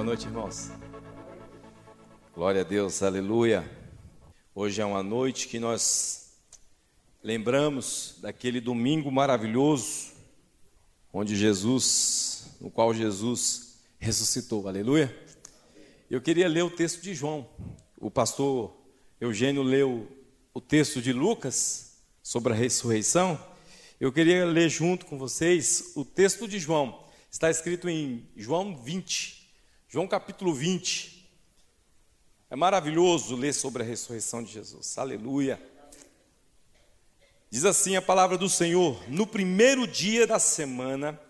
Boa noite, irmãos. Glória a Deus, aleluia. Hoje é uma noite que nós lembramos daquele domingo maravilhoso, onde Jesus, no qual Jesus ressuscitou, aleluia. Eu queria ler o texto de João. O pastor Eugênio leu o texto de Lucas sobre a ressurreição. Eu queria ler junto com vocês o texto de João. Está escrito em João 20. João capítulo 20. É maravilhoso ler sobre a ressurreição de Jesus. Aleluia. Diz assim a palavra do Senhor: No primeiro dia da semana,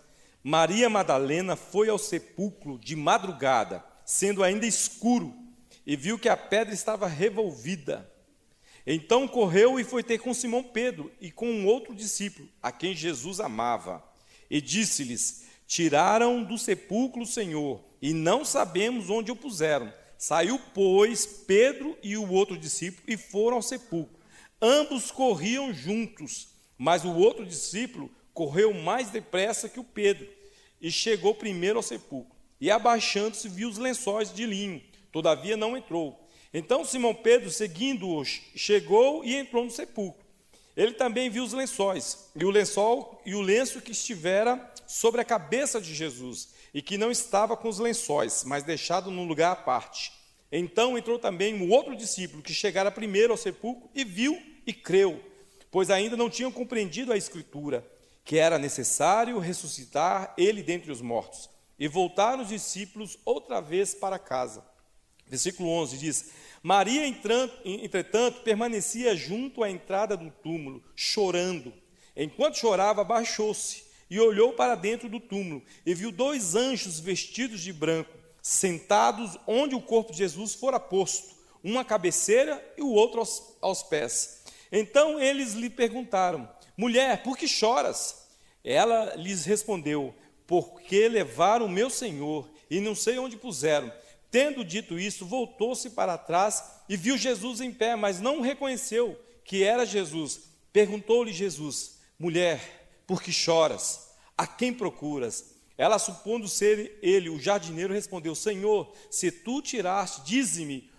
Maria Madalena foi ao sepulcro de madrugada, sendo ainda escuro, e viu que a pedra estava revolvida. Então correu e foi ter com Simão Pedro e com um outro discípulo, a quem Jesus amava, e disse-lhes: Tiraram do sepulcro o Senhor e não sabemos onde o puseram. Saiu, pois, Pedro e o outro discípulo e foram ao sepulcro. Ambos corriam juntos, mas o outro discípulo correu mais depressa que o Pedro e chegou primeiro ao sepulcro. E abaixando-se, viu os lençóis de linho, todavia não entrou. Então Simão Pedro, seguindo-os, chegou e entrou no sepulcro. Ele também viu os lençóis, e o lençol e o lenço que estivera sobre a cabeça de Jesus e que não estava com os lençóis, mas deixado num lugar à parte. Então entrou também um outro discípulo que chegara primeiro ao sepulcro e viu e creu, pois ainda não tinham compreendido a Escritura, que era necessário ressuscitar ele dentre os mortos. E voltaram os discípulos outra vez para casa. Versículo 11 diz: Maria, entretanto, permanecia junto à entrada do túmulo, chorando. Enquanto chorava, baixou-se e olhou para dentro do túmulo e viu dois anjos vestidos de branco, sentados onde o corpo de Jesus fora posto, um à cabeceira e o outro aos, aos pés. Então eles lhe perguntaram: Mulher, por que choras? Ela lhes respondeu: Porque levaram o meu senhor e não sei onde puseram. Tendo dito isso, voltou-se para trás e viu Jesus em pé, mas não reconheceu que era Jesus. Perguntou-lhe Jesus: Mulher, por que choras? A quem procuras? Ela, supondo ser ele o jardineiro, respondeu: Senhor, se tu tiraste, dize-me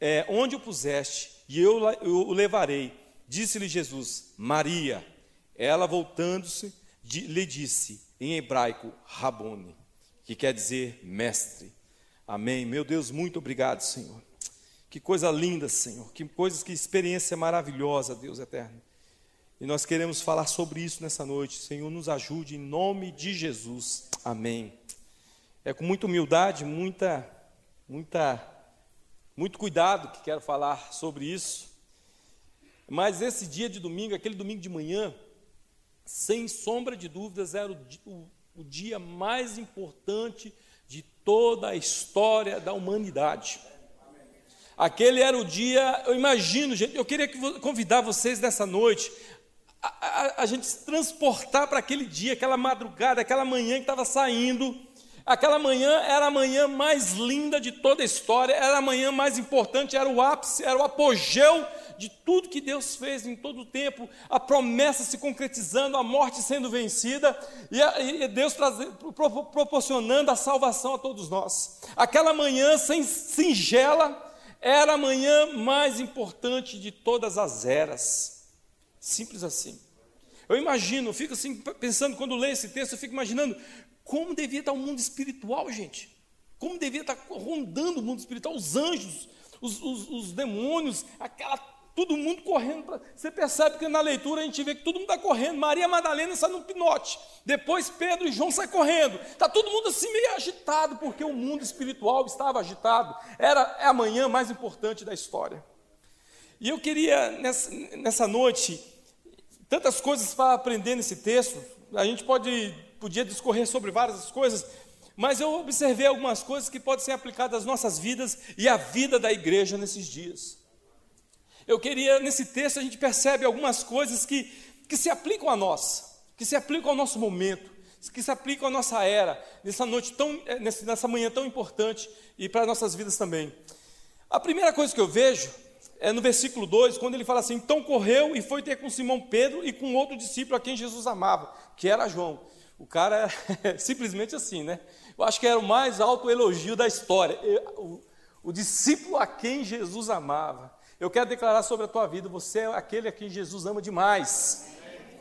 é, onde o puseste, e eu, eu o levarei. Disse-lhe Jesus: Maria. Ela, voltando-se, lhe disse em hebraico: Rabone, que quer dizer mestre. Amém. Meu Deus, muito obrigado, Senhor. Que coisa linda, Senhor. Que coisas, que experiência maravilhosa, Deus eterno. E nós queremos falar sobre isso nessa noite. Senhor, nos ajude em nome de Jesus. Amém. É com muita humildade, muita, muita, muito cuidado que quero falar sobre isso. Mas esse dia de domingo, aquele domingo de manhã, sem sombra de dúvidas, era o, o, o dia mais importante toda a história da humanidade. Aquele era o dia, eu imagino, gente, eu queria convidar vocês nessa noite a, a, a gente se transportar para aquele dia, aquela madrugada, aquela manhã que estava saindo. Aquela manhã era a manhã mais linda de toda a história, era a manhã mais importante, era o ápice, era o apogeu de tudo que Deus fez em todo o tempo, a promessa se concretizando, a morte sendo vencida e, a, e Deus pro, proporcionando a salvação a todos nós. Aquela manhã sem, singela era a manhã mais importante de todas as eras. Simples assim. Eu imagino, eu fico assim, pensando, quando leio esse texto, eu fico imaginando como devia estar o mundo espiritual, gente. Como devia estar rondando o mundo espiritual, os anjos, os, os, os demônios, aquela, todo mundo correndo. Pra, você percebe que na leitura a gente vê que todo mundo está correndo. Maria Madalena sai no pinote. Depois Pedro e João saem correndo. Está todo mundo assim meio agitado, porque o mundo espiritual estava agitado. Era é a manhã mais importante da história. E eu queria, nessa, nessa noite, tantas coisas para aprender nesse texto. A gente pode, podia discorrer sobre várias coisas, mas eu observei algumas coisas que podem ser aplicadas às nossas vidas e à vida da igreja nesses dias. Eu queria, nesse texto, a gente percebe algumas coisas que, que se aplicam a nós, que se aplicam ao nosso momento, que se aplicam à nossa era, nessa noite tão, eh, nessa manhã tão importante e para nossas vidas também. A primeira coisa que eu vejo é no versículo 2, quando ele fala assim: Então correu e foi ter com Simão Pedro e com outro discípulo a quem Jesus amava, que era João. O cara é simplesmente assim, né? Eu acho que era o mais alto elogio da história. O, o discípulo a quem Jesus amava. Eu quero declarar sobre a tua vida: você é aquele a quem Jesus ama demais.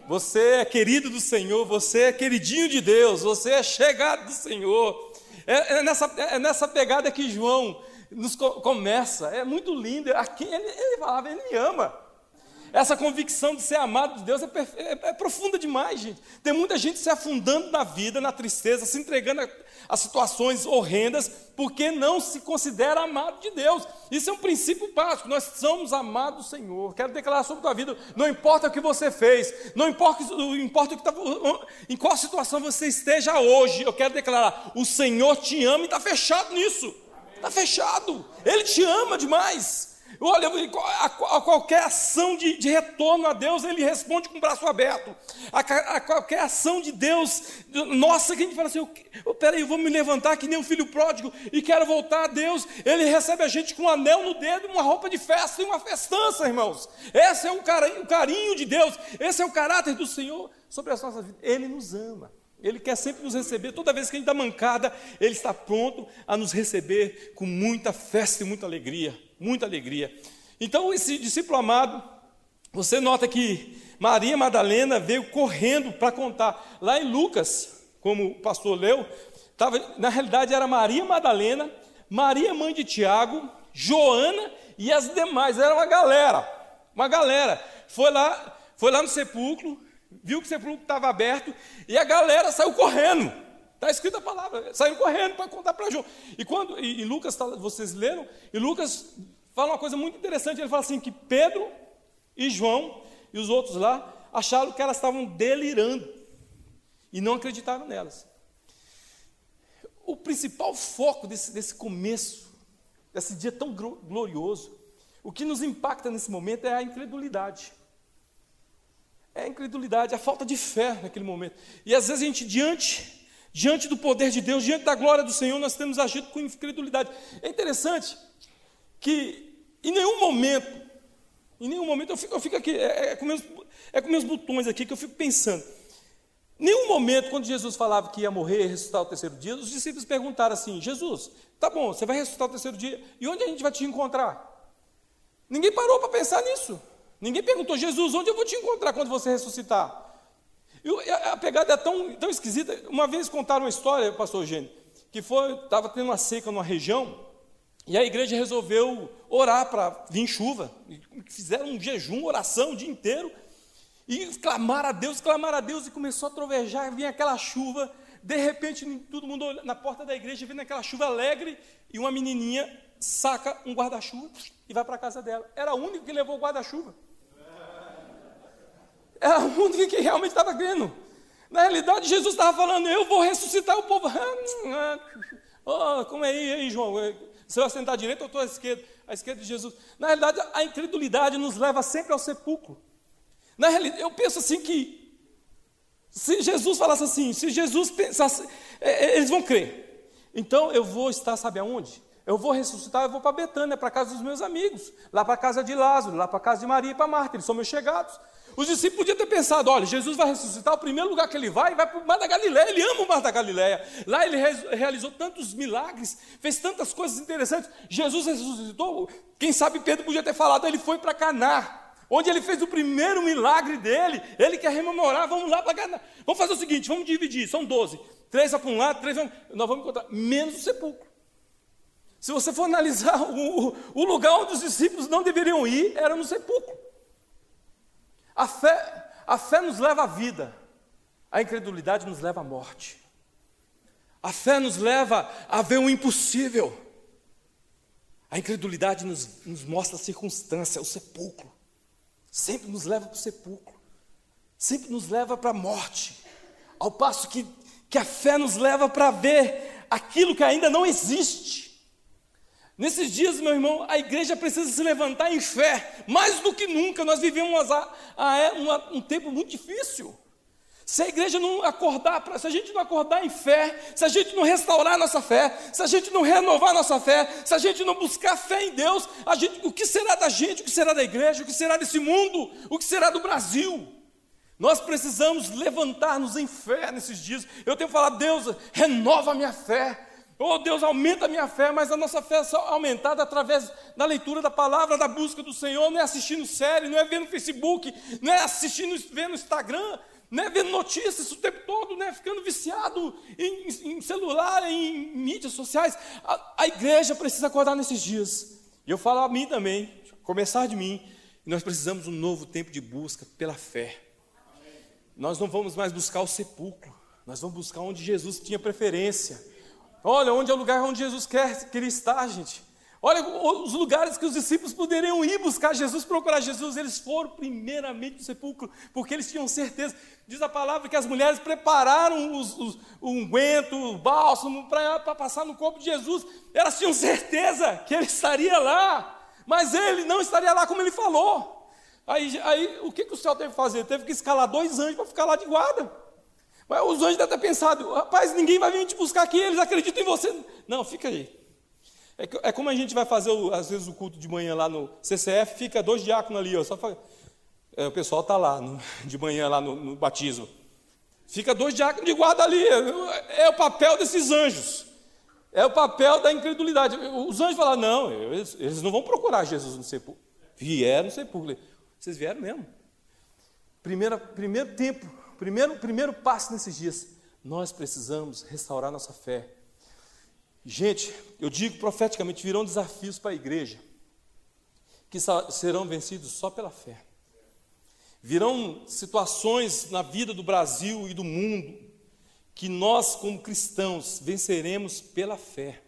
Você é querido do Senhor, você é queridinho de Deus, você é chegado do Senhor. É, é nessa, é nessa pegada que João nos começa. É muito lindo. Aqui ele, ele falava, ele me ama. Essa convicção de ser amado de Deus é, é, é, profunda demais, gente. Tem muita gente se afundando na vida, na tristeza, se entregando a, a, situações horrendas, porque não se considera amado de Deus. Isso é um princípio básico. Nós somos amados do Senhor. Quero declarar sobre a tua vida: não importa o que você fez, não importa, importa que tá, em qual situação você esteja hoje, eu quero declarar: o Senhor te ama e está fechado nisso. Está fechado. Ele te ama demais. Olha, a, qualquer ação de, de, retorno a Deus, Ele responde com o braço aberto. A, a, qualquer ação de Deus, nossa, que a gente fala assim: oh, peraí, eu vou me levantar que nem um filho pródigo e quero voltar a Deus. Ele recebe a gente com um anel no dedo, uma roupa de festa e uma festança, irmãos. Esse é o carinho, o carinho de Deus, esse é o caráter do Senhor sobre as nossas vidas. Ele nos ama. Ele quer sempre nos receber. Toda vez que a gente está mancada, Ele está pronto a nos receber com muita festa e muita alegria muita alegria. Então, esse discípulo amado, você nota que Maria Madalena veio correndo para contar. Lá em Lucas, como o pastor leu, tava, na realidade era Maria Madalena, Maria mãe de Tiago, Joana e as demais. Era uma galera, uma galera. Foi lá, foi lá no sepulcro, viu que o sepulcro estava aberto e a galera saiu correndo. Está escrita a palavra, saiu correndo para contar para João. E quando, e, e Lucas, tá, vocês leram, e Lucas fala uma coisa muito interessante, ele fala assim, que Pedro e João e os outros lá acharam que elas estavam delirando e não acreditaram nelas. O principal foco desse, desse começo, desse dia tão glorioso, o que nos impacta nesse momento é a incredulidade. É a incredulidade, a falta de fé naquele momento. E às vezes a gente, diante Diante do poder de Deus, diante da glória do Senhor, nós temos agido com incredulidade. É interessante que em nenhum momento, em nenhum momento, eu fico, eu fico aqui, é, é, com meus, é com meus botões aqui que eu fico pensando. Nenhum momento, quando Jesus falava que ia morrer e ressuscitar o terceiro dia, os discípulos perguntaram assim: Jesus, tá bom, você vai ressuscitar o terceiro dia, e onde a gente vai te encontrar? Ninguém parou para pensar nisso. Ninguém perguntou, Jesus, onde eu vou te encontrar quando você ressuscitar? A pegada é tão, tão esquisita. Uma vez contaram uma história, pastor Eugênio, que estava tendo uma seca numa região, e a igreja resolveu orar para vir chuva. Fizeram um jejum, oração o dia inteiro. E clamar a Deus, clamar a Deus, e começou a trovejar, vinha aquela chuva. De repente, todo mundo na porta da igreja, vendo aquela chuva alegre, e uma menininha saca um guarda-chuva e vai para a casa dela. Era a única que levou o guarda-chuva. Era a única que realmente estava crendo. Na realidade, Jesus estava falando, eu vou ressuscitar o povo. oh, como é aí, João? Você vai sentar à direita ou estou à esquerda? À esquerda de Jesus. Na realidade, a incredulidade nos leva sempre ao sepulcro. Na realidade, eu penso assim que se Jesus falasse assim, se Jesus pensasse, é, é, eles vão crer. Então eu vou estar, sabe aonde? Eu vou ressuscitar, eu vou para Betânia, para casa dos meus amigos, lá para a casa de Lázaro, lá para a casa de Maria e para Marta, eles são meus chegados. Os discípulos podiam ter pensado: olha, Jesus vai ressuscitar, o primeiro lugar que ele vai, vai para o Mar da Galileia, ele ama o Mar da Galileia. Lá ele realizou tantos milagres, fez tantas coisas interessantes. Jesus ressuscitou, quem sabe Pedro podia ter falado, ele foi para Caná. Onde ele fez o primeiro milagre dele, ele quer rememorar, vamos lá para Caná. Vamos fazer o seguinte, vamos dividir, são doze. Três para um lado, três vamos, nós vamos encontrar, menos o sepulcro. Se você for analisar o, o lugar onde os discípulos não deveriam ir, era no sepulcro. A fé, a fé nos leva à vida, a incredulidade nos leva à morte. A fé nos leva a ver o impossível. A incredulidade nos, nos mostra a circunstância, o sepulcro. Sempre nos leva para o sepulcro. Sempre nos leva para a morte. Ao passo que, que a fé nos leva para ver aquilo que ainda não existe. Nesses dias, meu irmão, a igreja precisa se levantar em fé, mais do que nunca. Nós vivemos a, a, a, um tempo muito difícil. Se a igreja não acordar, se a gente não acordar em fé, se a gente não restaurar nossa fé, se a gente não renovar nossa fé, se a gente não buscar fé em Deus, gente, o que será da gente, o que será da igreja, o que será desse mundo, o que será do Brasil? Nós precisamos levantar-nos em fé nesses dias. Eu tenho falado, Deus, renova minha fé. Oh Deus, aumenta a minha fé, mas a nossa fé é só aumentada através da leitura da palavra, da busca do Senhor, não é assistindo série, não é vendo Facebook, não é assistindo, vendo Instagram, não é vendo notícias o tempo todo, né? ficando viciado em, em celular, em mídias sociais. A, a, igreja precisa acordar nesses dias. E eu falo a mim também, começar de mim, nós precisamos um novo tempo de busca pela fé. Nós não vamos mais buscar o sepulcro, nós vamos buscar onde Jesus tinha preferência. Olha, onde é o lugar onde Jesus quer, queria estar, gente. Olha os lugares que os discípulos poderiam ir buscar Jesus, procurar Jesus. Eles foram primeiramente no sepulcro, porque eles tinham certeza. Diz a palavra que as mulheres prepararam os, os, o unguento, o bálsamo para passar no corpo de Jesus. Elas tinham certeza que ele estaria lá, mas ele não estaria lá como ele falou. Aí, aí o que, que o céu teve que fazer? Teve que escalar dois anjos para ficar lá de guarda. Mas os anjos devem ter pensado, rapaz, ninguém vai vir te buscar aqui, eles acreditam em você. Não, fica aí. É, é como a gente vai fazer, o, às vezes, o culto de manhã lá no CCF, fica dois diáconos ali, ó, só é, o pessoal está lá, no, de manhã lá no, no, batismo. Fica dois diáconos de guarda ali, é, é o papel desses anjos. É o papel da incredulidade. Os anjos falaram, não, eles, eles não vão procurar Jesus no sepulcro. Vieram no sepulcro. Vocês vieram mesmo. Primeira, primeiro tempo, primeiro, primeiro passo nesses dias, nós precisamos restaurar nossa fé. Gente, eu digo profeticamente: virão desafios para a igreja, que serão vencidos só pela fé. Virão situações na vida do Brasil e do mundo, que nós, como cristãos, venceremos pela fé.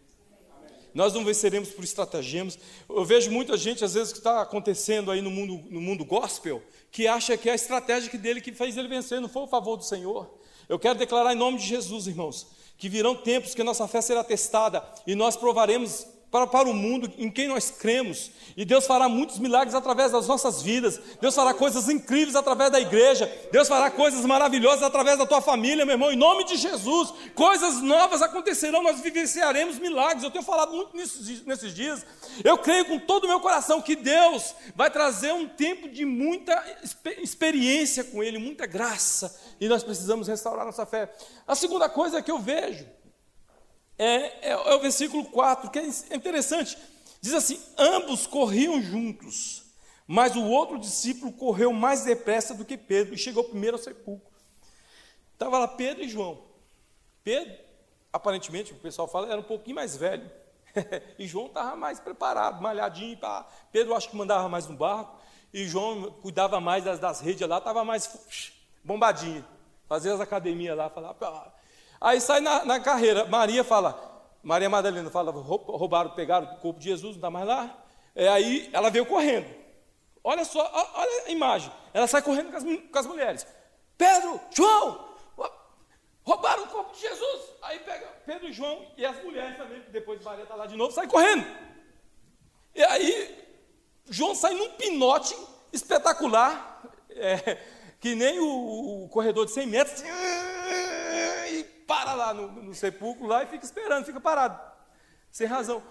Nós não venceremos por estratagemas. Eu vejo muita gente, às vezes, que está acontecendo aí no mundo, no mundo gospel, que acha que é a estratégia dele que fez ele vencer, não foi o favor do Senhor. Eu quero declarar em nome de Jesus, irmãos, que virão tempos que nossa fé será testada e nós provaremos para, para o mundo em quem nós cremos. E Deus fará muitos milagres através das nossas vidas. Deus fará coisas incríveis através da igreja. Deus fará coisas maravilhosas através da tua família, meu irmão. Em nome de Jesus, coisas novas acontecerão. Nós vivenciaremos milagres. Eu tenho falado muito nisso, nesses dias. Eu creio com todo o meu coração que Deus vai trazer um tempo de muita experiência com Ele, muita graça. E nós precisamos restaurar nossa fé. A segunda coisa que eu vejo é, é, é o versículo 4, que é interessante. Diz assim: ambos corriam juntos, mas o outro discípulo correu mais depressa do que Pedro e chegou primeiro ao sepulcro. Estava lá Pedro e João. Pedro, aparentemente, o pessoal fala, era um pouquinho mais velho. e João estava mais preparado, malhadinho. Pra... Pedro acho que mandava mais no barco. E João cuidava mais das, das redes lá, estava mais bombadinho. Fazia as academias lá, falava. Aí sai na, na carreira. Maria fala, Maria Madalena fala, roubaram, pegaram o corpo de Jesus, não está mais lá. É, aí ela veio correndo. Olha só, olha a imagem. Ela sai correndo com as, com as mulheres. Pedro, João, roubaram o corpo de Jesus. Aí pega Pedro e João e as mulheres também, depois Maria está lá de novo, sai correndo. E aí, João sai num pinote espetacular, é, que nem o, o corredor de 100 metros para lá no, no sepulcro lá e fica esperando, fica parado, sem razão.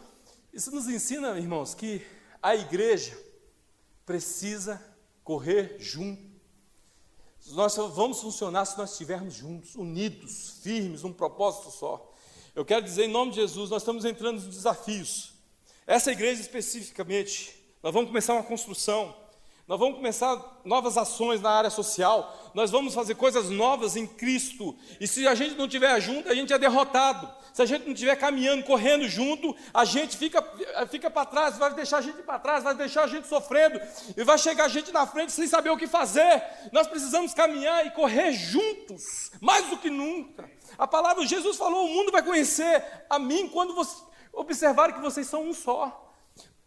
Isso nos ensina, irmãos, que a igreja precisa correr junto. Nós só vamos funcionar se nós estivermos juntos, unidos, firmes, num propósito só. Eu quero dizer, em nome de Jesus, nós estamos entrando nos desafios. Essa igreja especificamente, nós vamos começar uma construção. Nós vamos começar novas ações na área social, nós vamos fazer coisas novas em Cristo. E se a gente não estiver junto, a gente é derrotado. Se a gente não estiver caminhando, correndo junto, a gente fica, fica para trás, vai deixar a gente para trás, vai deixar a gente sofrendo, e vai chegar a gente na frente sem saber o que fazer. Nós precisamos caminhar e correr juntos, mais do que nunca. A palavra Jesus falou: o mundo vai conhecer a mim quando você, observar que vocês são um só.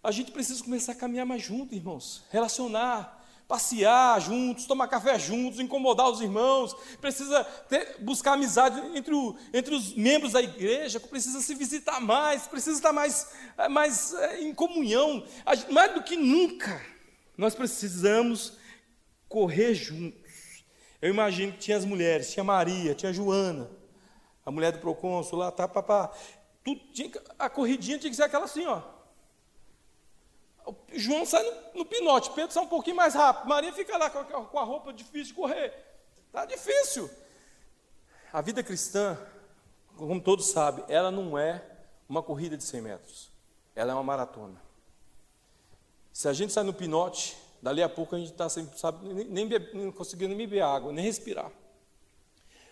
A gente precisa começar a caminhar mais junto, irmãos, relacionar, passear juntos, tomar café juntos, incomodar os irmãos, precisa ter, buscar amizade entre, o, entre os membros da igreja, precisa se visitar mais, precisa estar mais, mais é, em comunhão. Mais do que nunca, nós precisamos correr juntos. Eu imagino que tinha as mulheres, tinha Maria, tinha Joana, a mulher do procônsul lá, tá, papá. Tudo, tinha, a corridinha tinha que ser aquela assim, ó. João sai no, no, pinote, Pedro sai um pouquinho mais rápido, Maria fica lá com a, com a roupa difícil de correr. Tá difícil. A vida cristã, como todos sabem, ela não é uma corrida de 100 metros. Ela é uma maratona. Se a gente sai no pinote, dali a pouco a gente está sem, sabe, nem, nem conseguindo nem beber água, nem respirar.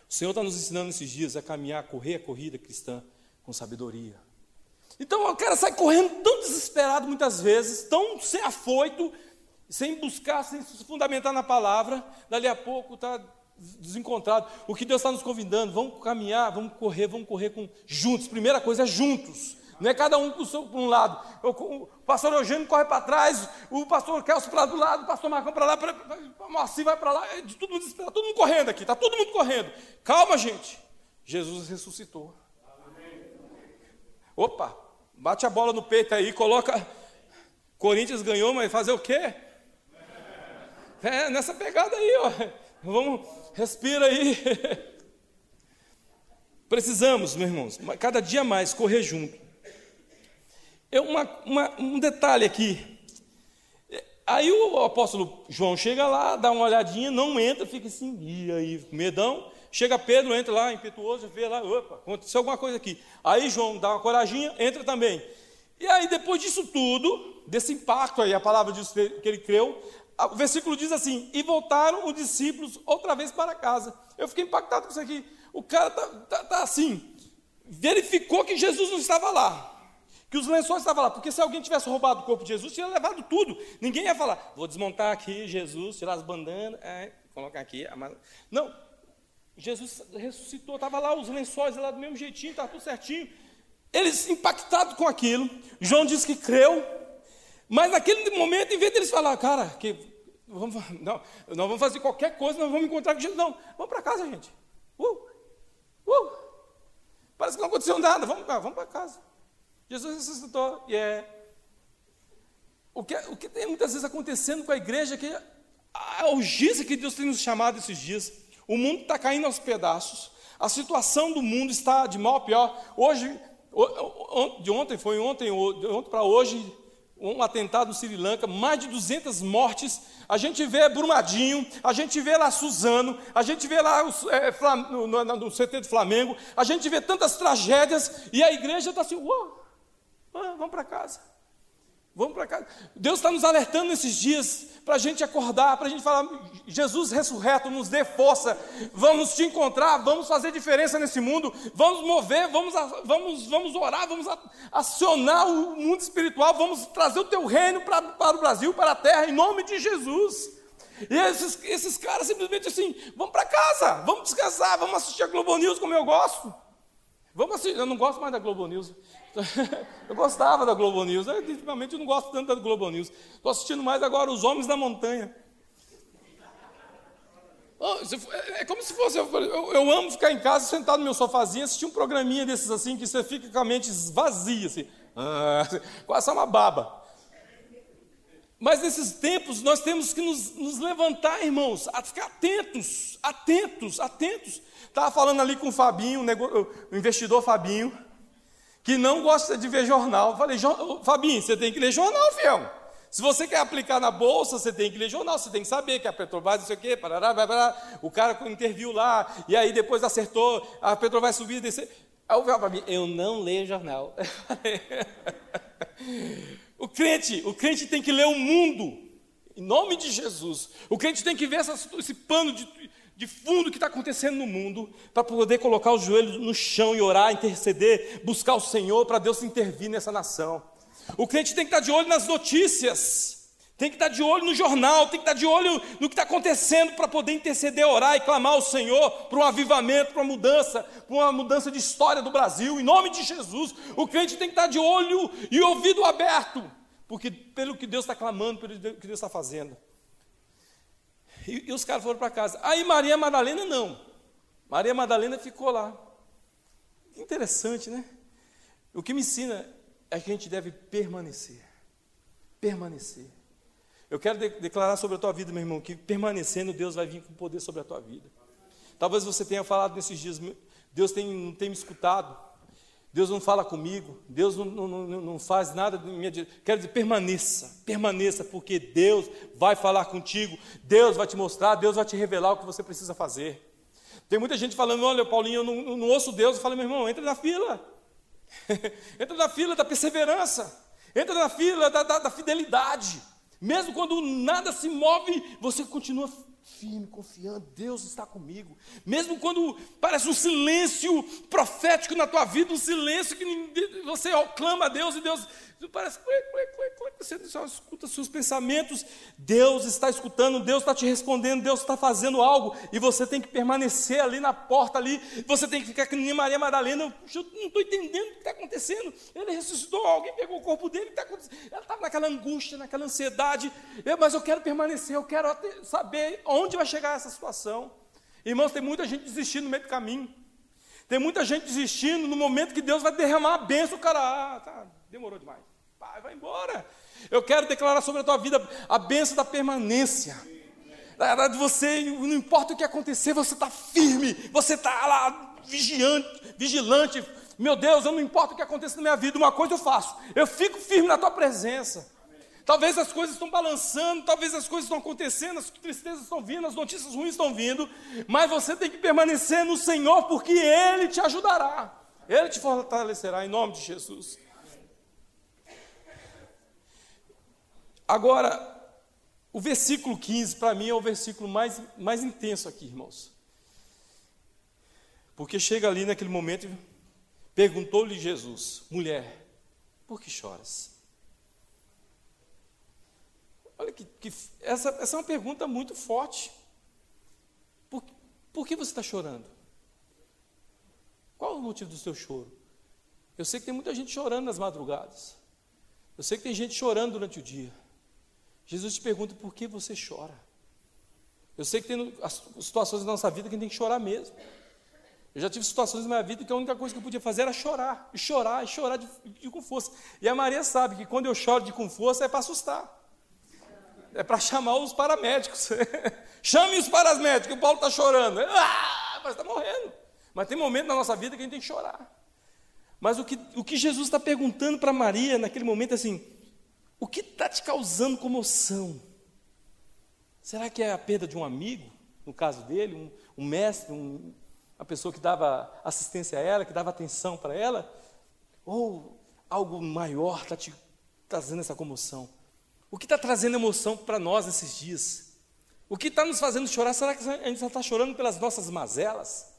O Senhor está nos ensinando esses dias a caminhar, a correr a corrida cristã com sabedoria. Então o cara sai correndo tão desesperado muitas vezes, tão sem afoito, sem buscar, sem se fundamentar na palavra, dali a pouco está desencontrado. O que Deus está nos convidando, vamos caminhar, vamos correr, vamos correr com, juntos. Primeira coisa é juntos. Não é cada um para um lado. O pastor Eugênio corre para trás, o pastor Kelso para do lado, o pastor Marcão para lá, o Moacir vai para lá, é todo mundo desesperado, todo mundo correndo aqui, está todo mundo correndo. Calma, gente. Jesus ressuscitou. Opa, bate a bola no peito aí, coloca. Corinthians ganhou, mas fazer o quê? É, nessa pegada aí, ó. Vamos, respira aí. Precisamos, meus irmãos, cada dia mais correr junto. É uma, uma, um detalhe aqui. Aí o apóstolo João chega lá, dá uma olhadinha, não entra, fica assim, e aí, medão. Chega Pedro, entra lá, impetuoso, vê lá, opa, aconteceu alguma coisa aqui. Aí João dá uma corajinha, entra também. E aí, depois disso tudo, desse impacto aí, a palavra diz que ele creu, o versículo diz assim: E voltaram os discípulos outra vez para casa. Eu fiquei impactado com isso aqui. O cara está tá, tá assim, verificou que Jesus não estava lá. Que os lençóis estavam lá, porque se alguém tivesse roubado o corpo de Jesus, tinha levado tudo. Ninguém ia falar, vou desmontar aqui Jesus, tirar as bandanas, é, colocar aqui. Não, Jesus ressuscitou, estava lá os lençóis lá do mesmo jeitinho, estava tudo certinho. Eles impactados com aquilo, João disse que creu, mas naquele momento, em vez deles falar, cara, que vamos, não, nós vamos fazer qualquer coisa, nós vamos encontrar com Jesus. Não, vamos para casa, gente. Uh, uh, parece que não aconteceu nada, vamos, vamos para casa. Jesus ressuscitou e é. O que, o que tem muitas vezes acontecendo com a igreja é que a urgência que Deus tem nos chamado esses dias, o mundo está caindo aos pedaços, a situação do mundo está de mal a pior. Hoje, de ontem, foi ontem, de ontem para hoje, um atentado no Sri Lanka, mais de 200 mortes. A gente vê Brumadinho, a gente vê lá Suzano, a gente vê lá os, é, no, no, no, CT do Flamengo, a gente vê tantas tragédias e a igreja está assim, uau, ah, vamos para casa. Vamos para casa. Deus está nos alertando nesses dias para a gente acordar, para a gente falar: Jesus ressurreto, nos dê força, vamos te encontrar, vamos fazer diferença nesse mundo, vamos mover, vamos, vamos, vamos orar, vamos acionar o mundo espiritual, vamos trazer o teu reino para, para o Brasil, para a terra, em nome de Jesus. E esses, esses caras simplesmente assim: vamos para casa, vamos descansar, vamos assistir a Globo News como eu gosto. Vamos assistir, eu não gosto mais da Globo News. Eu gostava da Globo News, eu, ultimamente eu não gosto tanto da Globo News. Estou assistindo mais agora Os Homens da Montanha. É como se fosse, eu, eu, amo ficar em casa, sentado no meu sofazinho, assistir um programinha desses assim, que você fica com a mente vazia, assim, ah, quase uma baba. Mas nesses tempos nós temos que nos, nos levantar, irmãos, a ficar atentos, atentos, atentos. Estava falando ali com o Fabinho, o investidor Fabinho, que não gosta de ver jornal. falei, Fabinho, você tem que ler jornal, fiel. Se você quer aplicar na bolsa, você tem que ler jornal, você tem que saber que a Petrobras, não sei o quê, parará, o cara interviu lá, e aí depois acertou, a Petrobras subir e descer. Aí o Fabinho, eu não leio jornal. o crente, o crente tem que ler o mundo, em nome de Jesus. O crente tem que ver essa, esse pano de, de fundo que está acontecendo no mundo, para poder colocar os joelhos no chão e orar, interceder, buscar o Senhor para Deus intervir nessa nação. O crente tem que estar de olho nas notícias, tem que estar de olho no jornal, tem que estar de olho no que está acontecendo para poder interceder, orar e clamar ao Senhor para um avivamento, para uma mudança, para uma mudança de história do Brasil, em nome de Jesus. O crente tem que estar de olho e ouvido aberto, porque pelo que Deus está clamando, pelo que Deus está fazendo. E, e os caras foram para casa. Aí Maria Madalena não. Maria Madalena ficou lá. Interessante, né? O que me ensina é que a gente deve permanecer. Permanecer. Eu quero de declarar sobre a tua vida, meu irmão, que permanecendo, Deus vai vir com poder sobre a tua vida. Talvez você tenha falado nesses dias, Deus tem, não tem me escutado. Deus não fala comigo, Deus não, não, não, faz nada de minha Quero dizer, permaneça, permaneça, porque Deus vai falar contigo, Deus vai te mostrar, Deus vai te revelar o que você precisa fazer. Tem muita gente falando, olha, Paulinho, eu não, não ouço Deus. Eu falo, meu irmão, entra na fila. entra na fila da perseverança. Entra na fila da, da, da fidelidade. Mesmo quando nada se move, você continua firme, confiando, Deus está comigo. Mesmo quando parece um silêncio profético na tua vida, um silêncio que você clama a Deus e Deus parece você só escuta seus pensamentos. Deus está escutando, Deus está te respondendo, Deus está fazendo algo e você tem que permanecer ali na porta ali. Você tem que ficar que nem Maria Madalena. Eu não estou entendendo o que está acontecendo. Ele ressuscitou, alguém pegou o corpo dele. Tá Ela estava naquela angústia, naquela ansiedade. Eu, mas eu quero permanecer, eu quero saber onde vai chegar essa situação. Irmãos, tem muita gente desistindo no meio do caminho. Tem muita gente desistindo no momento que Deus vai derramar a bênção. O cara, ah, tá, demorou demais. Vai embora. Eu quero declarar sobre a tua vida a bênção da permanência. De você, não importa o que acontecer, você está firme, você está lá vigiante, vigilante. Meu Deus, eu não importa o que aconteça na minha vida, uma coisa eu faço, eu fico firme na tua presença. Talvez as coisas estão balançando, talvez as coisas estão acontecendo, as tristezas estão vindo, as notícias ruins estão vindo, mas você tem que permanecer no Senhor, porque Ele te ajudará, Ele te fortalecerá em nome de Jesus. Agora, o versículo 15, para mim, é o versículo mais, mais intenso aqui, irmãos. Porque chega ali naquele momento perguntou-lhe Jesus: mulher, por que choras? Olha que, que essa, essa, é uma pergunta muito forte. Por, por que você está chorando? Qual o motivo do seu choro? Eu sei que tem muita gente chorando nas madrugadas. Eu sei que tem gente chorando durante o dia. Jesus te pergunta por que você chora. Eu sei que tem situações na nossa vida que a gente tem que chorar mesmo. Eu já tive situações na minha vida que a única coisa que eu podia fazer era chorar, e chorar, e chorar de, de com força. E a Maria sabe que quando eu choro de com força é para assustar. É para chamar os paramédicos. Chame os paramédicos, o Paulo está chorando. Ah, mas está morrendo. Mas tem momento na nossa vida que a gente tem que chorar. Mas o que, o que Jesus está perguntando para Maria naquele momento é assim: o que está te causando comoção? Será que é a perda de um amigo, no caso dele, um, um mestre, um, uma pessoa que dava assistência a ela, que dava atenção para ela? Ou algo maior está te trazendo essa comoção? O que está trazendo emoção para nós nesses dias? O que está nos fazendo chorar? Será que a gente está chorando pelas nossas mazelas?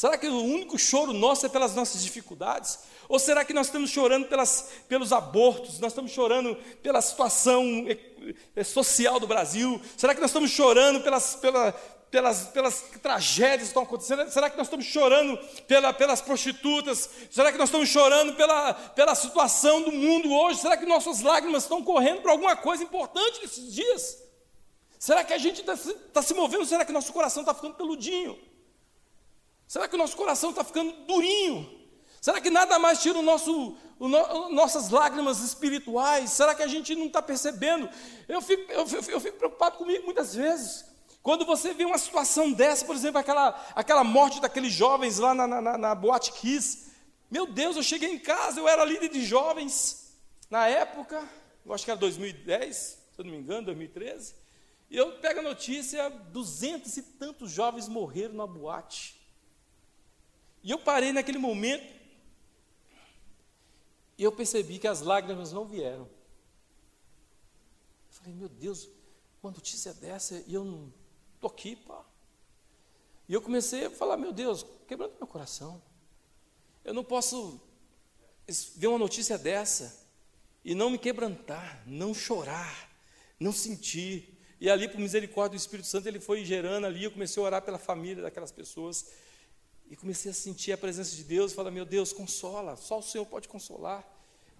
Será que o único choro nosso é pelas nossas dificuldades? Ou será que nós estamos chorando pelas, pelos abortos? Nós estamos chorando pela situação social do Brasil? Será que nós estamos chorando pelas, pela, pelas, pelas tragédias que estão acontecendo? Será que nós estamos chorando pela, pelas prostitutas? Será que nós estamos chorando pela, pela situação do mundo hoje? Será que nossas lágrimas estão correndo para alguma coisa importante nesses dias? Será que a gente está tá se movendo? Será que nosso coração está ficando peludinho? Será que o nosso coração está ficando durinho? Será que nada mais tira o nosso, o no, nossas lágrimas espirituais? Será que a gente não está percebendo? Eu fico, eu, eu, eu fico preocupado comigo muitas vezes. Quando você vê uma situação dessa, por exemplo, aquela, aquela morte daqueles jovens lá na, na, na Boate Kiss. Meu Deus, eu cheguei em casa, eu era líder de jovens na época, eu acho que era 2010, se eu não me engano, 2013. E eu pego a notícia, duzentos e tantos jovens morreram na boate. E eu parei naquele momento e eu percebi que as lágrimas não vieram. Eu falei, meu Deus, uma notícia dessa e eu não estou aqui, pá. E eu comecei a falar, meu Deus, quebrando meu coração. Eu não posso ver uma notícia dessa e não me quebrantar, não chorar, não sentir. E ali, por misericórdia do Espírito Santo, ele foi gerando ali. Eu comecei a orar pela família daquelas pessoas. E comecei a sentir a presença de Deus, e meu Deus, consola, só o Senhor pode consolar.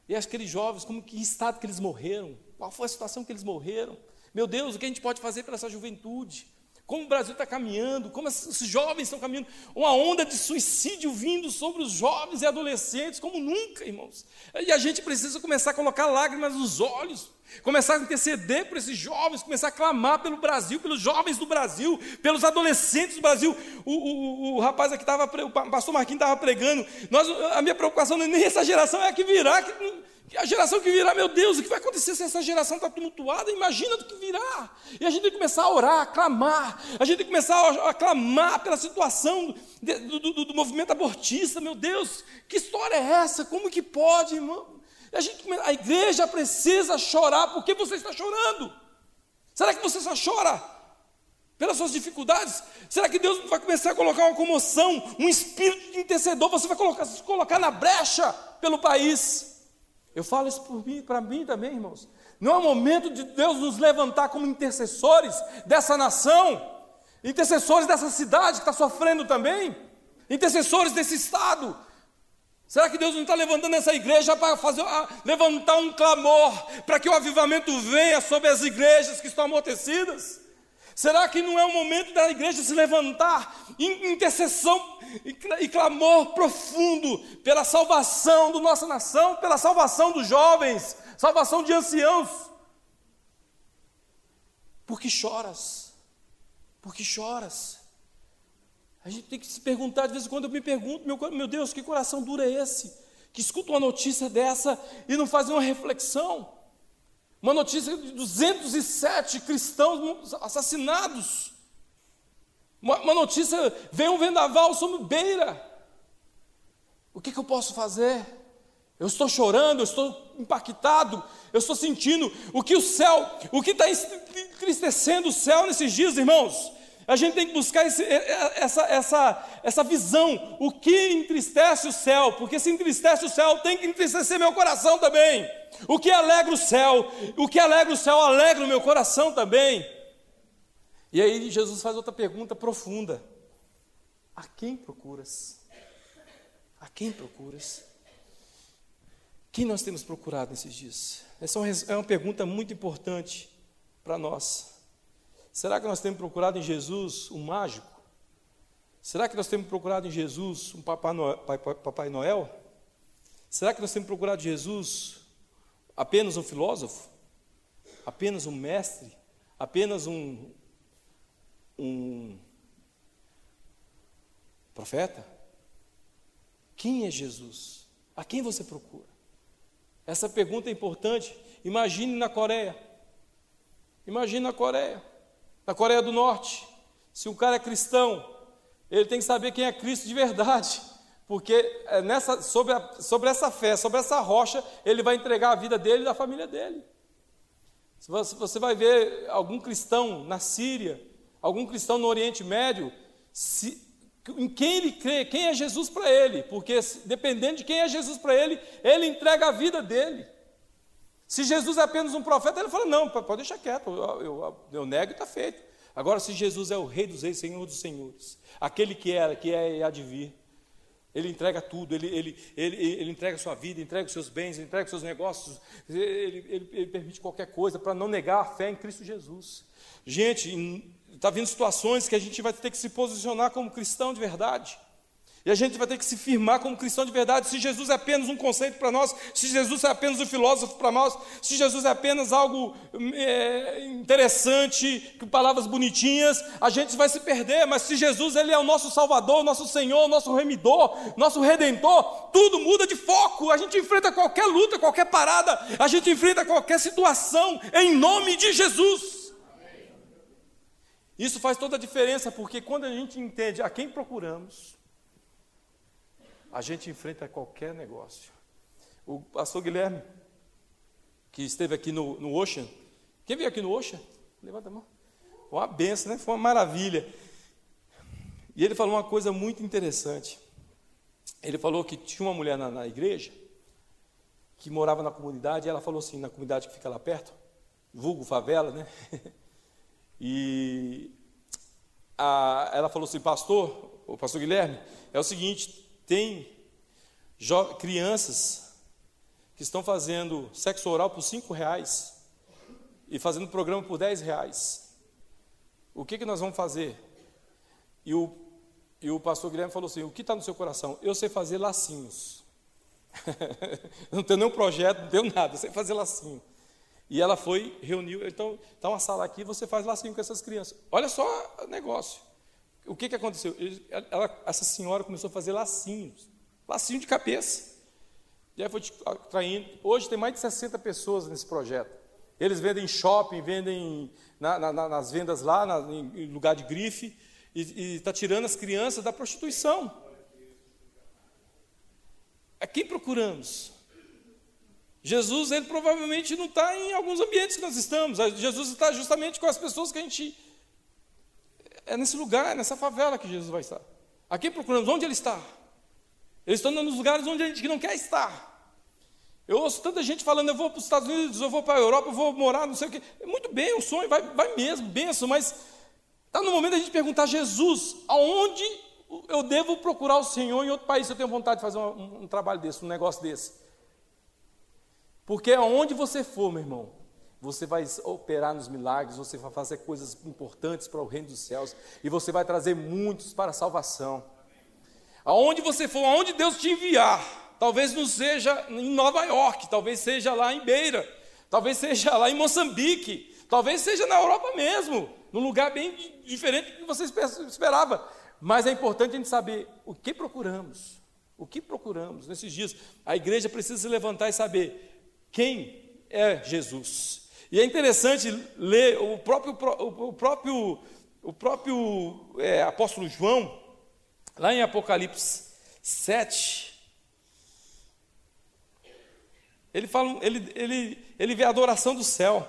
E aqueles jovens, como que estado que eles morreram? Qual foi a situação que eles morreram? Meu Deus, o que a gente pode fazer para essa juventude? Como o Brasil está caminhando, como esses jovens estão caminhando, uma onda de suicídio vindo sobre os jovens e adolescentes, como nunca, irmãos. E a gente precisa começar a colocar lágrimas nos olhos, começar a interceder por esses jovens, começar a clamar pelo Brasil, pelos jovens do Brasil, pelos adolescentes do Brasil. O, o, o rapaz aqui estava, o pastor Marquinhos estava pregando. Nós, a minha preocupação não é nem essa geração, é a que virá, que a geração que virá, meu Deus, o que vai acontecer se essa geração está tumultuada? Imagina do que virá. E a gente tem que começar a orar, a clamar. A gente tem que começar a, clamar pela situação do, do, do, movimento abortista. Meu Deus, que história é essa? Como que pode, irmão? A, gente, a igreja precisa chorar. Por que você está chorando? Será que você só chora pelas suas dificuldades? Será que Deus vai começar a colocar uma comoção, um espírito de intercedor? Você vai colocar, se colocar na brecha pelo país? Eu falo isso para mim também, irmãos. Não é o momento de Deus nos levantar como intercessores dessa nação, intercessores dessa cidade que está sofrendo também, intercessores desse estado. Será que Deus não está levantando essa igreja para fazer, levantar um clamor para que o avivamento venha sobre as igrejas que estão amortecidas? Será que não é o momento da igreja se levantar em intercessão e clamor profundo pela salvação da nossa nação, pela salvação dos jovens, salvação de anciãos? Por que choras? Por que choras? A gente tem que se perguntar, de vez em quando eu me pergunto, meu, meu Deus, que coração duro é esse? Que escuta uma notícia dessa e não faz uma reflexão. Uma notícia de 207 cristãos assassinados. Uma, uma notícia, vem um vendaval sobre beira. O que, que eu posso fazer? Eu estou chorando, eu estou impactado, eu estou sentindo o que o céu, o que está entristecendo o céu nesses dias, irmãos. A gente tem que buscar esse, essa, essa, essa visão, o que entristece o céu, porque se entristece o céu, tem que entristecer meu coração também. O que alegra o céu, o que alegra o céu, alegra o meu coração também. E aí Jesus faz outra pergunta profunda: A quem procuras? A quem procuras? Quem nós temos procurado nesses dias? Essa é uma é pergunta muito importante para nós. Será que nós temos procurado em Jesus um mágico? Será que nós temos procurado em Jesus um Papai Noel? Será que nós temos procurado em Jesus apenas um filósofo? Apenas um mestre? Apenas um, um profeta? Quem é Jesus? A quem você procura? Essa pergunta é importante. Imagine na Coreia. Imagine na Coreia. Na Coreia do Norte. Se um cara é cristão, ele tem que saber quem é Cristo de verdade. Porque é nessa, sobre, a, sobre essa fé, sobre essa rocha, ele vai entregar a vida dele e da família dele. Você vai ver algum cristão na Síria, algum cristão no Oriente Médio, se, em quem ele crê, quem é Jesus para ele, porque dependendo de quem é Jesus para ele, ele entrega a vida dele. Se Jesus é apenas um profeta, ele fala: não, pode deixar quieto, eu, eu, eu nego e está feito. Agora, se Jesus é o Rei dos Reis, Senhor dos Senhores, aquele que era, que é e há de vir, ele entrega tudo, ele, ele, ele, ele entrega sua vida, entrega os seus bens, entrega os seus negócios, ele, ele, ele permite qualquer coisa para não negar a fé em Cristo Jesus. Gente, Está vindo situações que a gente vai ter que se posicionar como cristão de verdade. E a gente vai ter que se firmar como cristão de verdade. Se Jesus é apenas um conceito para nós, se Jesus é apenas um filósofo para nós, se Jesus é apenas algo é, interessante, com palavras bonitinhas, a gente vai se perder. Mas se Jesus ele é o nosso Salvador, nosso Senhor, nosso Remidor, nosso Redentor, tudo muda de foco. A gente enfrenta qualquer luta, qualquer parada, a gente enfrenta qualquer situação em nome de Jesus. Isso faz toda a diferença, porque quando a gente entende a quem procuramos, a gente enfrenta qualquer negócio. O pastor Guilherme, que esteve aqui no, no Ocean, quem veio aqui no Ocean? Levanta a mão. Uma benção, né? Foi uma maravilha. E ele falou uma coisa muito interessante. Ele falou que tinha uma mulher na, na igreja que morava na comunidade, e ela falou assim, na comunidade que fica lá perto, vulgo favela, né? E a, ela falou assim, pastor, o pastor Guilherme, é o seguinte, tem crianças que estão fazendo sexo oral por cinco reais e fazendo programa por dez reais. o que, que nós vamos fazer? E o, e o pastor Guilherme falou assim: o que está no seu coração? Eu sei fazer lacinhos. não tenho nenhum projeto, não tenho nada, eu sei fazer lacinho. E ela foi, reuniu, então, está uma sala aqui, você faz lacinho com essas crianças. Olha só o negócio. O que, que aconteceu? Ela, essa senhora começou a fazer lacinhos, lacinho de cabeça. E aí foi traindo. Hoje tem mais de 60 pessoas nesse projeto. Eles vendem shopping, vendem na, na, nas vendas lá, na, em lugar de grife, e está tirando as crianças da prostituição. A quem procuramos? Jesus, ele provavelmente não está em alguns ambientes que nós estamos. Jesus está justamente com as pessoas que a gente. É nesse lugar, nessa favela que Jesus vai estar. A quem procuramos? Onde ele está? Eles estão nos lugares onde a gente não quer estar. Eu ouço tanta gente falando, eu vou para os Estados Unidos, eu vou para a Europa, eu vou morar, não sei o quê. É muito bem, o sonho vai, vai mesmo, benção, mas está no momento da gente perguntar, Jesus, aonde eu devo procurar o Senhor em outro país se eu tenho vontade de fazer um, um, um trabalho desse, um negócio desse? Porque aonde você for, meu irmão, você vai operar nos milagres, você vai fazer coisas importantes para o reino dos céus e você vai trazer muitos para a salvação. Aonde você for, aonde Deus te enviar, talvez não seja em Nova York, talvez seja lá em Beira, talvez seja lá em Moçambique, talvez seja na Europa mesmo, num lugar bem diferente do que você esperava. Mas é importante a gente saber o que procuramos. O que procuramos nesses dias? A igreja precisa se levantar e saber quem é Jesus. E é interessante ler o próprio, o próprio, o próprio é, apóstolo João, lá em Apocalipse 7. Ele, fala, ele, ele, ele vê a adoração do céu.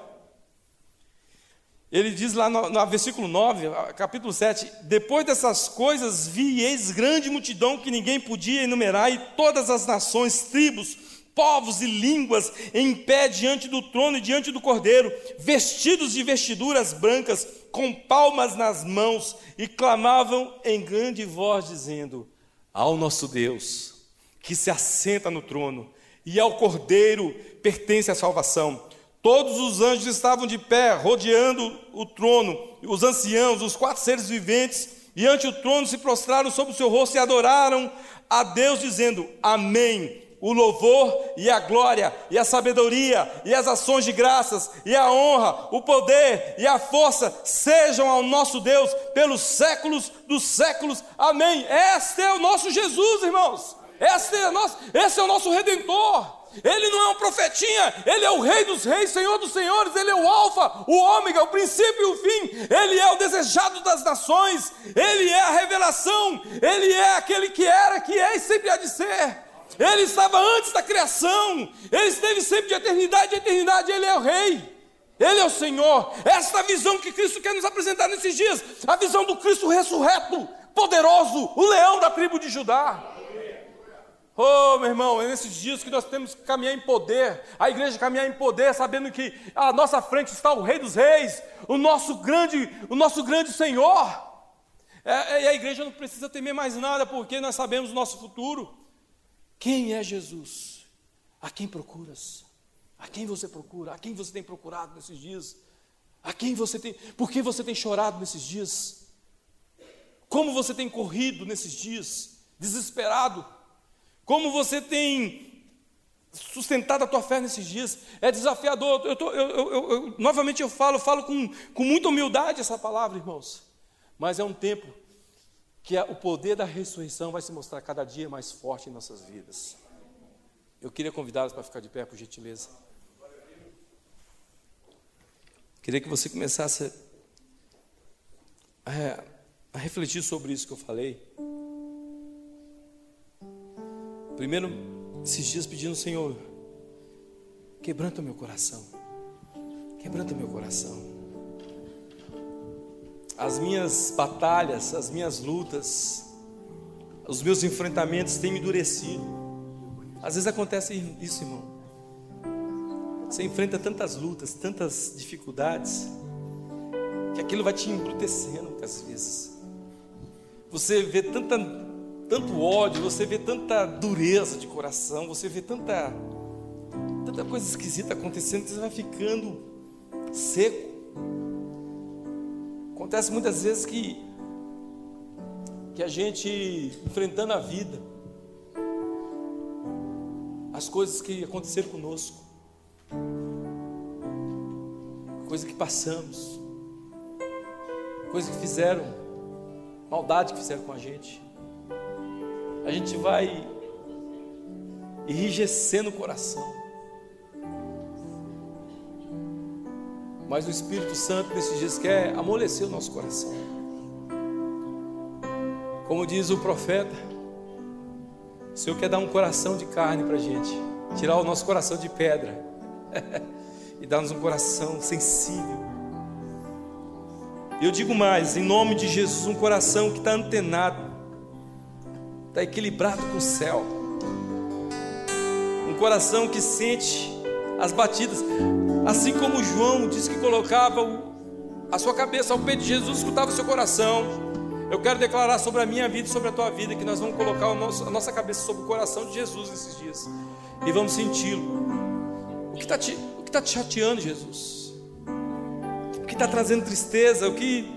Ele diz lá no, no, versículo 9, capítulo 7: Depois dessas coisas vi eis grande multidão que ninguém podia enumerar, e todas as nações, tribos, povos e línguas em pé diante do trono e diante do cordeiro, vestidos de vestiduras brancas, com palmas nas mãos, e clamavam em grande voz, dizendo: Ao nosso Deus, que se assenta no trono, e ao cordeiro pertence a salvação. Todos os anjos estavam de pé, rodeando o trono, os anciãos, os quatro seres viventes, e ante o trono se prostraram sobre o seu rosto e adoraram a Deus, dizendo: Amém o louvor e a glória, e a sabedoria, e as ações de graças, e a honra, o poder e a força sejam ao nosso Deus pelos séculos dos séculos. Amém. Este é o nosso Jesus, irmãos. Este é nosso, esse é o nosso redentor. Ele não é um profetinha, ele é o Rei dos Reis, Senhor dos Senhores, ele é o Alfa, o Ômega, o princípio e o fim, ele é o desejado das nações, ele é a revelação, ele é aquele que era, que é e sempre há de ser. Ele estava antes da criação, ele esteve sempre de eternidade a eternidade, ele é o Rei. Ele é o Senhor. Esta é visão que Cristo quer nos apresentar nesses dias. A visão do Cristo ressurreto, poderoso, o leão da tribo de Judá. Oh, meu irmão, é nesses dias que nós temos que caminhar em poder, a igreja caminhar em poder, sabendo que à nossa frente está o Rei dos Reis, o nosso grande, o nosso grande Senhor. É, e a igreja não precisa temer mais nada, porque nós sabemos o nosso futuro. Quem é Jesus? A quem procuras? A quem você procura? A quem você tem procurado nesses dias? A quem você tem, por que você tem chorado nesses dias? Como você tem corrido nesses dias? Desesperado? Como você tem sustentado a tua fé nesses dias? É desafiador. Eu, tô, eu, eu, eu novamente eu falo, falo com, com muita humildade essa palavra, irmãos. Mas é um tempo que o poder da ressurreição vai se mostrar cada dia mais forte em nossas vidas. Eu queria convidá-los para ficar de pé, por gentileza. Queria que você começasse a, a refletir sobre isso que eu falei. Primeiro, esses dias pedindo, Senhor, quebranta meu coração. Quebranta meu coração as minhas batalhas, as minhas lutas, os meus enfrentamentos têm me endurecido. Às vezes acontece isso, irmão. Você enfrenta tantas lutas, tantas dificuldades, que aquilo vai te embrutecendo muitas vezes. Você vê tanta, tanto ódio, você vê tanta dureza de coração, você vê tanta, tanta coisa esquisita acontecendo que você vai ficando seco Acontece muitas vezes que que a gente enfrentando a vida, as coisas que aconteceram conosco, coisas que passamos, coisas que fizeram, maldade que fizeram com a gente, a gente vai enrijecendo o coração. Mas o Espírito Santo nesses dias quer amolecer o nosso coração. Como diz o profeta, o Senhor quer dar um coração de carne para a gente, tirar o nosso coração de pedra e dar-nos um coração sensível. Eu digo mais, em nome de Jesus, um coração que está antenado, está equilibrado com o céu, um coração que sente as batidas. Assim como João disse que colocava a sua cabeça ao pé de Jesus, escutava o seu coração. Eu quero declarar sobre a minha vida e sobre a tua vida que nós vamos colocar a nossa cabeça sobre o coração de Jesus nesses dias e vamos senti-lo. O que está te, tá te chateando, Jesus? O que está trazendo tristeza? O que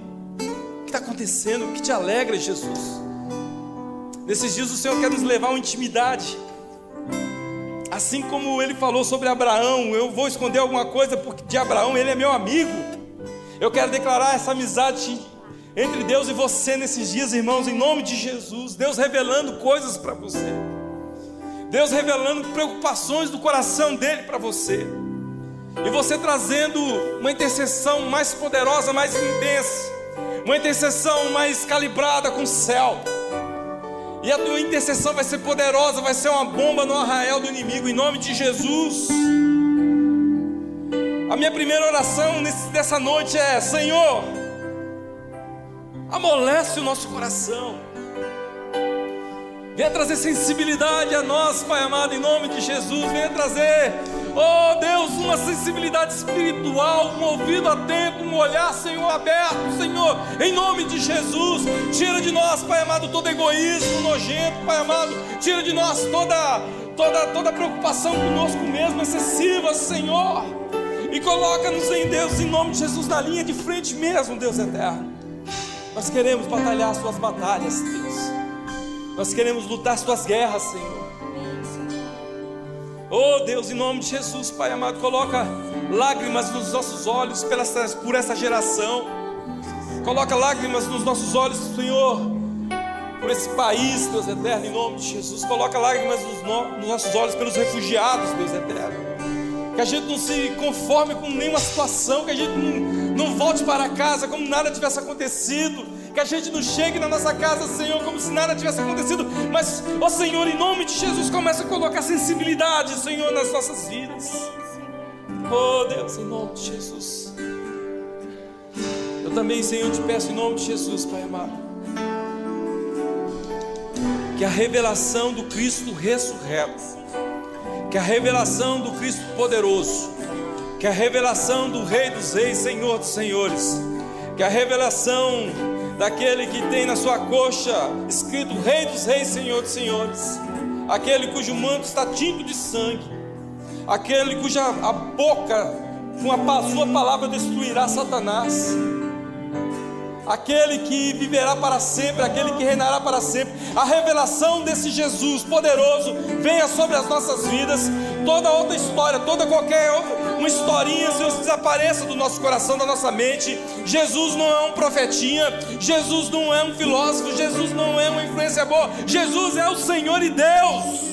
está acontecendo? O que te alegra, Jesus? Nesses dias o Senhor quer nos levar a uma intimidade. Assim como ele falou sobre Abraão, eu vou esconder alguma coisa porque de Abraão ele é meu amigo. Eu quero declarar essa amizade entre Deus e você nesses dias, irmãos, em nome de Jesus. Deus revelando coisas para você. Deus revelando preocupações do coração dele para você. E você trazendo uma intercessão mais poderosa, mais intensa. Uma intercessão mais calibrada com o céu. E a tua intercessão vai ser poderosa, vai ser uma bomba no arraial do inimigo, em nome de Jesus. A minha primeira oração nesse, dessa noite é: Senhor, amolece o nosso coração. Venha trazer sensibilidade a nós, Pai amado, em nome de Jesus. Venha trazer Oh Deus, uma sensibilidade espiritual, um ouvido atento, um olhar, Senhor, aberto, Senhor, em nome de Jesus. Tira de nós, Pai amado, todo egoísmo nojento, Pai amado. Tira de nós toda, toda, toda preocupação conosco mesmo, excessiva, Senhor. E coloca-nos em Deus, em nome de Jesus, na linha de frente mesmo, Deus eterno. Nós queremos batalhar as suas batalhas, Deus. Nós queremos lutar as tuas guerras, Senhor. Oh Deus, em nome de Jesus, Pai amado, coloca lágrimas nos nossos olhos por essa geração. Coloca lágrimas nos nossos olhos, Senhor, por esse país, Deus eterno, em nome de Jesus. Coloca lágrimas nos, no, nos nossos olhos pelos refugiados, Deus eterno. Que a gente não se conforme com nenhuma situação, que a gente não, não volte para casa como nada tivesse acontecido que a gente não chegue na nossa casa, Senhor, como se nada tivesse acontecido, mas, ó Senhor, em nome de Jesus, começa a colocar sensibilidade, Senhor, nas nossas vidas. Oh Deus, em nome de Jesus. Eu também, Senhor, te peço em nome de Jesus, Pai amado, que a revelação do Cristo ressurreto, que a revelação do Cristo poderoso, que a revelação do Rei dos Reis, Senhor dos Senhores, que a revelação daquele que tem na sua coxa escrito Rei dos Reis, Senhor dos Senhores, aquele cujo manto está tinto de sangue, aquele cuja a boca com a sua palavra destruirá Satanás aquele que viverá para sempre, aquele que reinará para sempre. A revelação desse Jesus poderoso venha sobre as nossas vidas. Toda outra história, toda qualquer uma historinha, Senhor, desapareça do nosso coração, da nossa mente. Jesus não é um profetinha, Jesus não é um filósofo, Jesus não é uma influência boa. Jesus é o Senhor e Deus.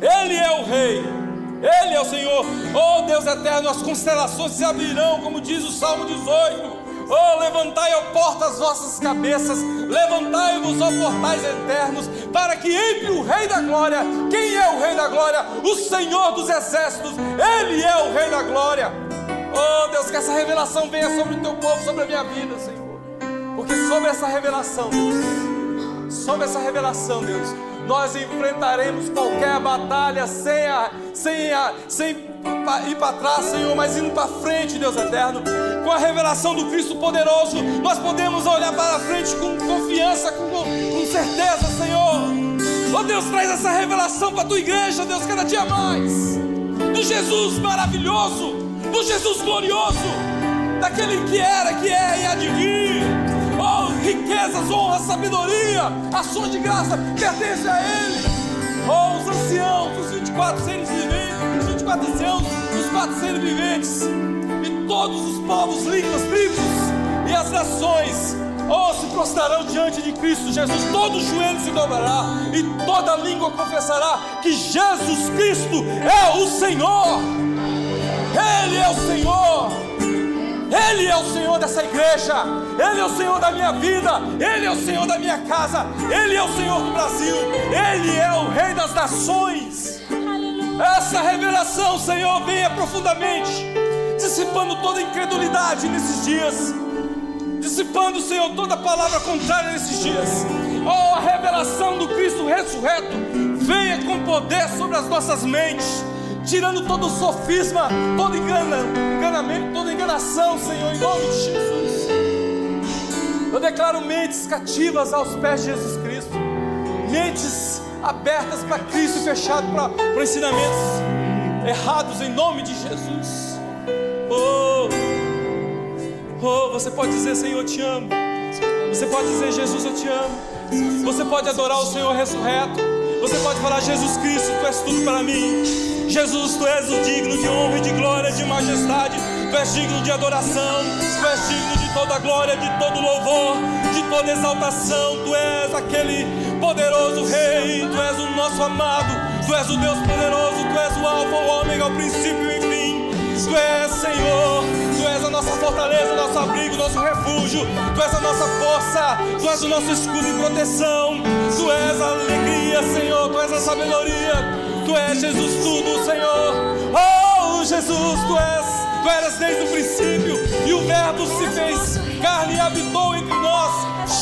Ele é o Rei. Ele é o Senhor, oh Deus eterno, as constelações se abrirão, como diz o Salmo 18. Oh, levantai, ó porta, as vossas cabeças, levantai-vos, ó portais eternos, para que entre o Rei da Glória. Quem é o Rei da Glória? O Senhor dos Exércitos, Ele é o Rei da Glória. Oh, Deus, que essa revelação venha sobre o teu povo, sobre a minha vida, Senhor. Porque sobre essa revelação, Deus, sobre essa revelação, Deus, nós enfrentaremos qualquer batalha sem, a, sem, a, sem ir para trás, Senhor, mas indo para frente, Deus eterno com a revelação do Cristo poderoso, nós podemos olhar para frente com confiança, com, com certeza, Senhor. Oh Deus, traz essa revelação para a tua igreja, Deus, cada dia mais. Do Jesus maravilhoso, do Jesus glorioso. daquele que era, que é e há de vir. Oh, riquezas, honra, sabedoria, ações de graça pertencem a Ele. Oh, os anciãos, os 24 seres viventes, os 24 anciãos, os quatro seres viventes, e todos os povos, línguas, tribos e as nações Oh, se prostrarão diante de Cristo Jesus, todo joelho se dobrará e toda língua confessará que Jesus Cristo é o Senhor. Ele é o Senhor. Ele é o Senhor dessa igreja. Ele é o Senhor da minha vida. Ele é o Senhor da minha casa. Ele é o Senhor do Brasil. Ele é o Rei das nações. Essa revelação, Senhor, venha profundamente, dissipando toda incredulidade nesses dias dissipando, Senhor, toda palavra contrária nesses dias. Oh, a revelação do Cristo ressurreto venha com poder sobre as nossas mentes, tirando todo o sofisma, todo engana, enganamento, toda enganação, Senhor, em nome de Jesus. Eu declaro mentes cativas aos pés de Jesus Cristo, mentes abertas para Cristo fechadas para, ensinamentos errados em nome de Jesus. Oh, Oh, você pode dizer, Senhor, eu te amo. Você pode dizer, Jesus, eu te amo. Você pode adorar o Senhor ressurreto. Você pode falar, Jesus Cristo, tu és tudo para mim. Jesus, tu és o digno de honra, de glória, de majestade. Tu és digno de adoração. Tu és digno toda glória, de todo louvor, de toda exaltação. Tu és aquele poderoso Rei. Tu és o nosso amado. Tu és o Deus poderoso. Tu és o Alfa, o Ômega, o princípio e o fim. Tu és Senhor és a nossa fortaleza, nosso abrigo, nosso refúgio. Tu és a nossa força, Tu és o nosso escudo e proteção. Tu és a alegria, Senhor, Tu és a sabedoria. Tu és Jesus tudo, Senhor. Oh, Jesus, Tu és, Tu eras desde o princípio, e o Verbo se fez carne e habitou entre nós,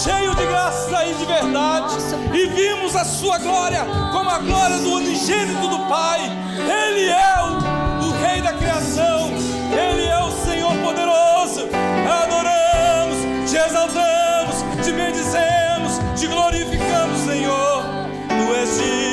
cheio de graça e de verdade. E vimos a Sua glória como a glória do unigênito do Pai. Ele é o, o Rei da criação, Ele é o Senhor poderoso. Adoramos, te exaltamos, te bendizemos, te glorificamos, Senhor. Tu és digno.